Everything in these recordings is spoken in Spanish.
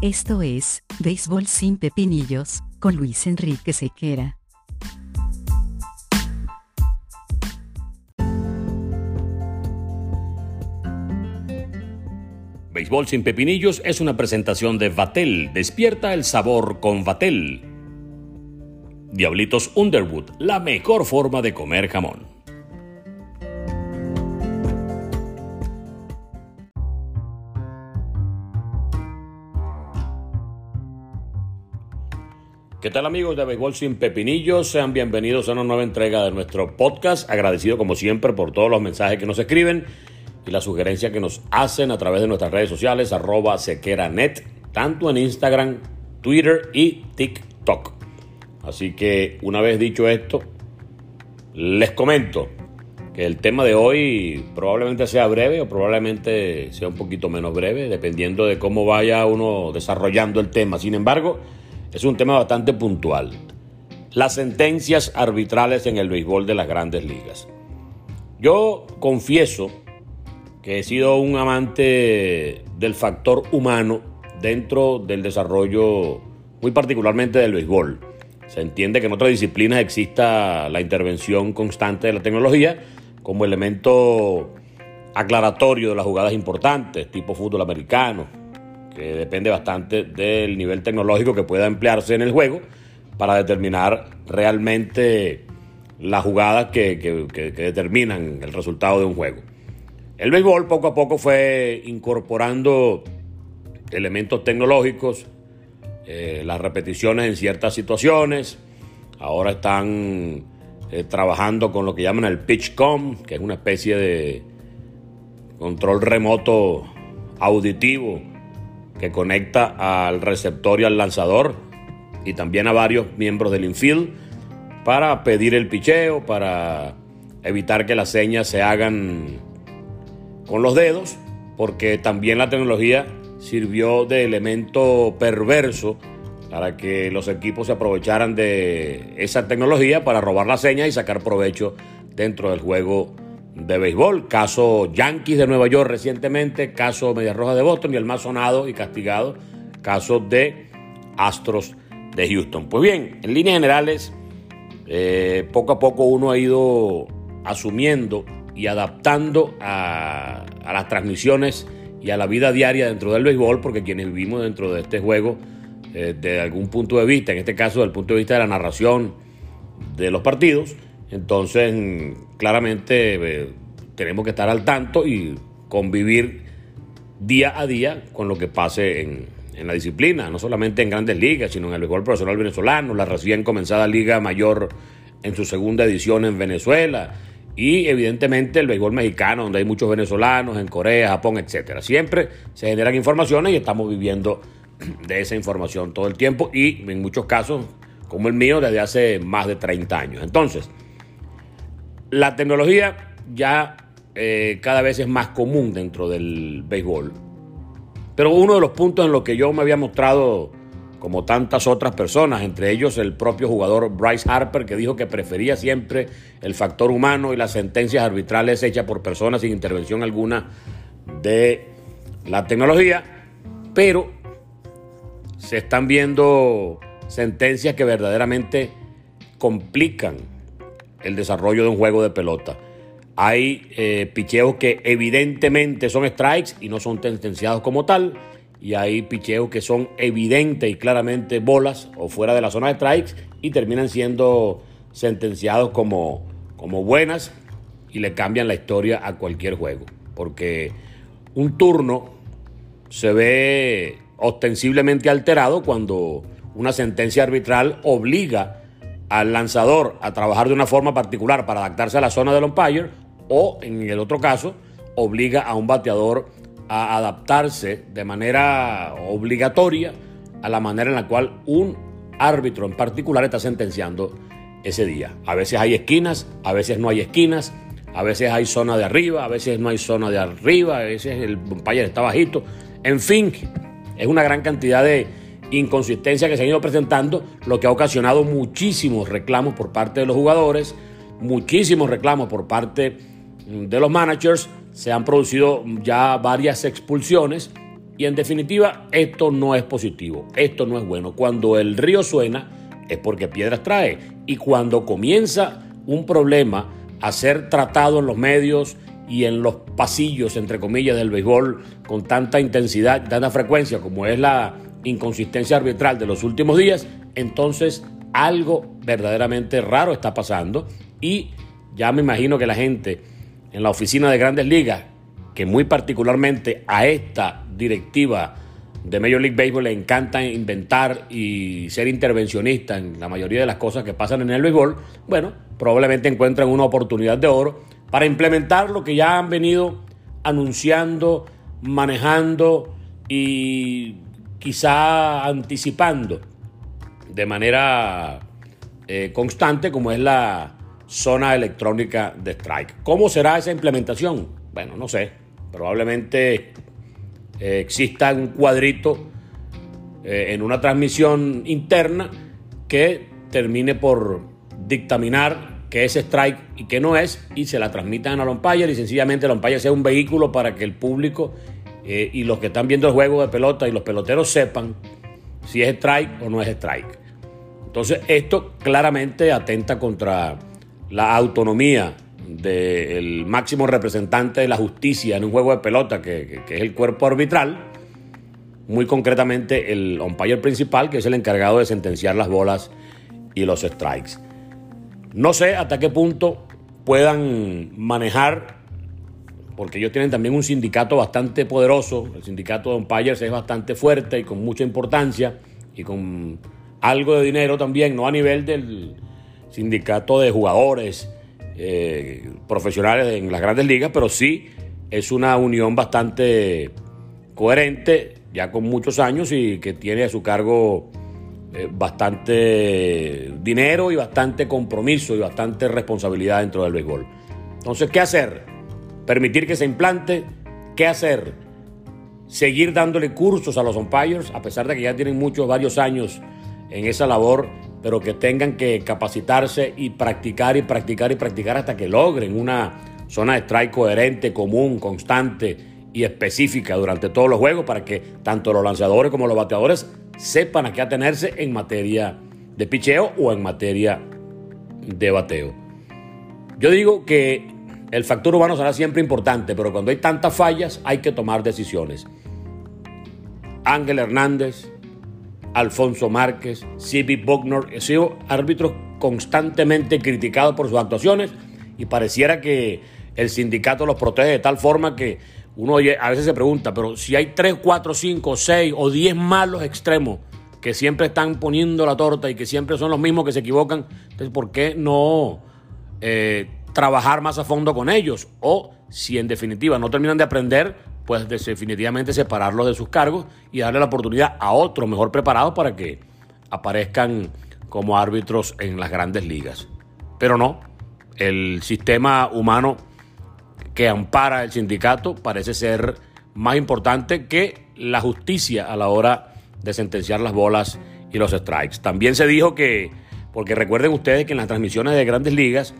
Esto es, Béisbol sin Pepinillos, con Luis Enrique Sequera. Béisbol sin Pepinillos es una presentación de Vatel. Despierta el sabor con Vatel. Diablitos Underwood, la mejor forma de comer jamón. ¿Qué tal amigos de Béisbol sin Pepinillos? Sean bienvenidos a una nueva entrega de nuestro podcast. Agradecido como siempre por todos los mensajes que nos escriben y las sugerencias que nos hacen a través de nuestras redes sociales, arroba sequeranet, tanto en Instagram, Twitter y TikTok. Así que una vez dicho esto, les comento que el tema de hoy probablemente sea breve o probablemente sea un poquito menos breve, dependiendo de cómo vaya uno desarrollando el tema. Sin embargo, es un tema bastante puntual. Las sentencias arbitrales en el béisbol de las grandes ligas. Yo confieso que he sido un amante del factor humano dentro del desarrollo, muy particularmente del béisbol. Se entiende que en otras disciplinas exista la intervención constante de la tecnología como elemento aclaratorio de las jugadas importantes, tipo fútbol americano, depende bastante del nivel tecnológico que pueda emplearse en el juego para determinar realmente las jugadas que, determinan el resultado de un juego. El béisbol poco a poco fue incorporando elementos tecnológicos, eh, las repeticiones en ciertas situaciones. Ahora están eh, trabajando con lo que llaman el pitch-com, que es una especie de control remoto auditivo que conecta al receptor y al lanzador y también a varios miembros del infield para pedir el picheo, para evitar que las señas se hagan con los dedos, porque también la tecnología sirvió de elemento perverso para que los equipos se aprovecharan de esa tecnología para robar las señas y sacar provecho dentro del juego de béisbol, caso Yankees de Nueva York recientemente, caso Medias Rojas de Boston y el más sonado y castigado, caso de Astros de Houston. Pues bien, en líneas generales, eh, poco a poco uno ha ido asumiendo y adaptando a, las transmisiones y a la vida diaria dentro del béisbol, porque quienes vivimos dentro de este juego, eh, de algún punto de vista, en este caso del punto de vista de la narración de los partidos, entonces, claramente eh, tenemos que estar al tanto y convivir día a día con lo que pase en, la disciplina, no solamente en grandes ligas, sino en el béisbol profesional venezolano, la recién comenzada Liga Mayor en su segunda edición en Venezuela y evidentemente el béisbol mexicano, donde hay muchos venezolanos, en Corea, Japón, etcétera. Siempre se generan informaciones y estamos viviendo de esa información todo el tiempo y en muchos casos, como el mío, desde hace más de 30 años. Entonces, la tecnología ya eh, cada vez es más común dentro del béisbol. Pero uno de los puntos en los que yo me había mostrado como tantas otras personas, entre ellos el propio jugador Bryce Harper, que dijo que prefería siempre el factor humano y las sentencias arbitrales hechas por personas sin intervención alguna de la tecnología, pero se están viendo sentencias que verdaderamente complican el desarrollo de un juego de pelota. Hay eh, picheos que evidentemente son strikes y no son sentenciados como tal. Y hay picheos que son evidentes y claramente bolas o fuera de la zona de strikes y terminan siendo sentenciados como, como buenas y le cambian la historia a cualquier juego. Porque un turno se ve ostensiblemente alterado cuando una sentencia arbitral obliga al lanzador a trabajar de una forma particular para adaptarse a la zona del umpire o en el otro caso obliga a un bateador a adaptarse de manera obligatoria a la manera en la cual un árbitro en particular está sentenciando ese día. A veces hay esquinas, a veces no hay esquinas, a veces hay zona de arriba, a veces no hay zona de arriba, a veces el umpire está bajito. En fin, es una gran cantidad de, inconsistencia que se han ido presentando, lo que ha ocasionado muchísimos reclamos por parte de los jugadores, muchísimos reclamos por parte de los managers, se han producido ya varias expulsiones Y en definitiva, esto no es positivo, esto no es bueno. Cuando el río suena es porque piedras trae. Y cuando comienza un problema a ser tratado en los medios y en los pasillos, entre comillas, del béisbol con tanta intensidad, tanta frecuencia como es la inconsistencia arbitral de los últimos días, entonces algo verdaderamente raro está pasando y ya me imagino que la gente en la oficina de grandes ligas, que muy particularmente a esta directiva de Major League Baseball le encanta inventar y ser intervencionista en la mayoría de las cosas que pasan en el béisbol, bueno, probablemente encuentran una oportunidad de oro para implementar lo que ya han venido anunciando, manejando y quizá anticipando de manera eh, constante como es la zona electrónica de strike. ¿Cómo será esa implementación? Bueno, no sé. Probablemente eh, exista un cuadrito eh, en una transmisión interna que termine por dictaminar qué es strike y qué no es y se la transmitan al umpire y sencillamente umpire sea un vehículo para que el público eh, y los que están viendo el juego de pelota y los peloteros sepan si es strike o no es strike. Entonces esto claramente atenta contra la autonomía del máximo representante de la justicia en un juego de pelota, que, es el cuerpo arbitral, muy concretamente el umpire principal, que es el encargado de sentenciar las bolas y los strikes. No sé hasta qué punto puedan manejar, porque ellos tienen también un sindicato bastante poderoso, el sindicato de umpires es bastante fuerte y con mucha importancia y con algo de dinero también, no a nivel del sindicato de jugadores eh, profesionales en las grandes ligas, pero sí es una unión bastante coherente, ya con muchos años y que tiene a su cargo eh, bastante dinero y bastante compromiso y bastante responsabilidad dentro del béisbol. Entonces, ¿qué hacer? Permitir que se implante. ¿Qué hacer? Seguir dándole cursos a los umpires, a pesar de que ya tienen muchos, varios años en esa labor pero que tengan que capacitarse y practicar y practicar y practicar hasta que logren una zona de strike coherente, común, constante y específica durante todos los juegos para que tanto los lanzadores como los bateadores sepan a qué atenerse en materia de picheo o en materia de bateo. Yo digo que el factor humano será siempre importante, pero cuando hay tantas fallas hay que tomar decisiones. Ángel Hernández, Alfonso Márquez, Sibi Buckner, han sido árbitros constantemente criticados por sus actuaciones y pareciera que el sindicato los protege de tal forma que uno a veces se pregunta, pero si hay 3, 4, 5, 6 o 10 malos extremos que siempre están poniendo la torta y que siempre son los mismos que se equivocan, entonces ¿por qué no eh, trabajar más a fondo con ellos? O si en definitiva no terminan de aprender, pues definitivamente separarlos de sus cargos y darle la oportunidad a otros mejor preparados para que aparezcan como árbitros en las grandes ligas. Pero no, el sistema humano que ampara el sindicato parece ser más importante que la justicia a la hora de sentenciar las bolas y los strikes. También se dijo que, porque recuerden ustedes que en las transmisiones de grandes ligas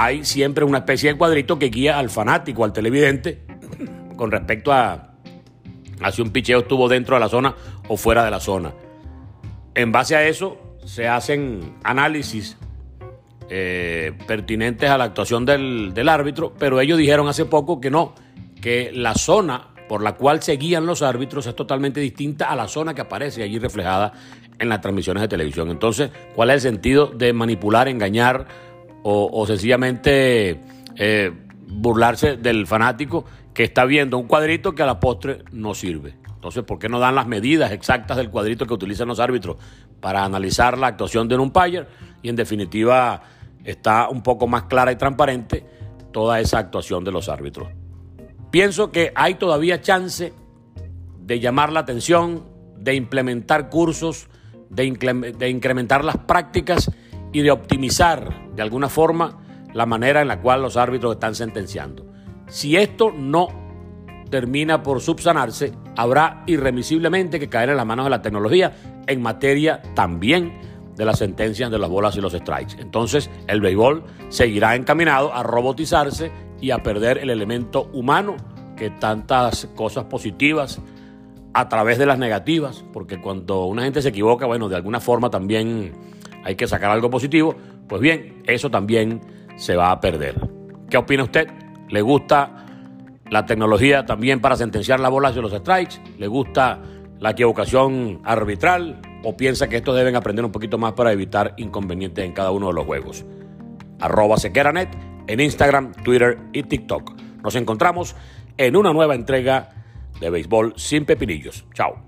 hay siempre una especie de cuadrito que guía al fanático, al televidente, con respecto a, si un picheo estuvo dentro de la zona o fuera de la zona. En base a eso se hacen análisis eh, pertinentes a la actuación del, del, árbitro, pero ellos dijeron hace poco que no, que la zona por la cual se guían los árbitros es totalmente distinta a la zona que aparece allí reflejada en las transmisiones de televisión. Entonces, ¿cuál es el sentido de manipular, engañar o, sencillamente eh, burlarse del fanático que está viendo un cuadrito que a la postre no sirve. Entonces, ¿por qué no dan las medidas exactas del cuadrito que utilizan los árbitros para analizar la actuación de un umpire? Y en definitiva está un poco más clara y transparente toda esa actuación de los árbitros. Pienso que hay todavía chance de llamar la atención, de implementar cursos, de, de incrementar las prácticas y de optimizar de alguna forma la manera en la cual los árbitros están sentenciando. Si esto no termina por subsanarse, habrá irremisiblemente que caer en las manos de la tecnología en materia también de las sentencias de las bolas y los strikes. Entonces, el béisbol seguirá encaminado a robotizarse y a perder el elemento humano que tantas cosas positivas a través de las negativas, porque cuando una gente se equivoca, bueno, de alguna forma también hay que sacar algo positivo, pues bien, eso también se va a perder. ¿Qué opina usted? ¿Le gusta la tecnología también para sentenciar la bola hacia los strikes? ¿Le gusta la equivocación arbitral? ¿O piensa que estos deben aprender un poquito más para evitar inconvenientes en cada uno de los juegos? Arroba Sequeranet en Instagram, Twitter y TikTok. Nos encontramos en una nueva entrega de Béisbol sin Pepinillos. Chao.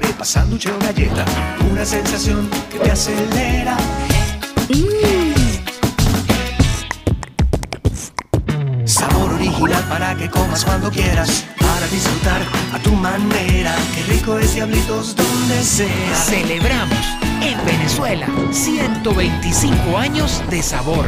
Va a llenar tu arepa, sándwich o galleta, una sensación que te acelera. Sabor original para que comas cuando quieras, para disfrutar a tu manera. Qué rico es diablitos donde sea. Celebramos en Venezuela 125 años de sabor,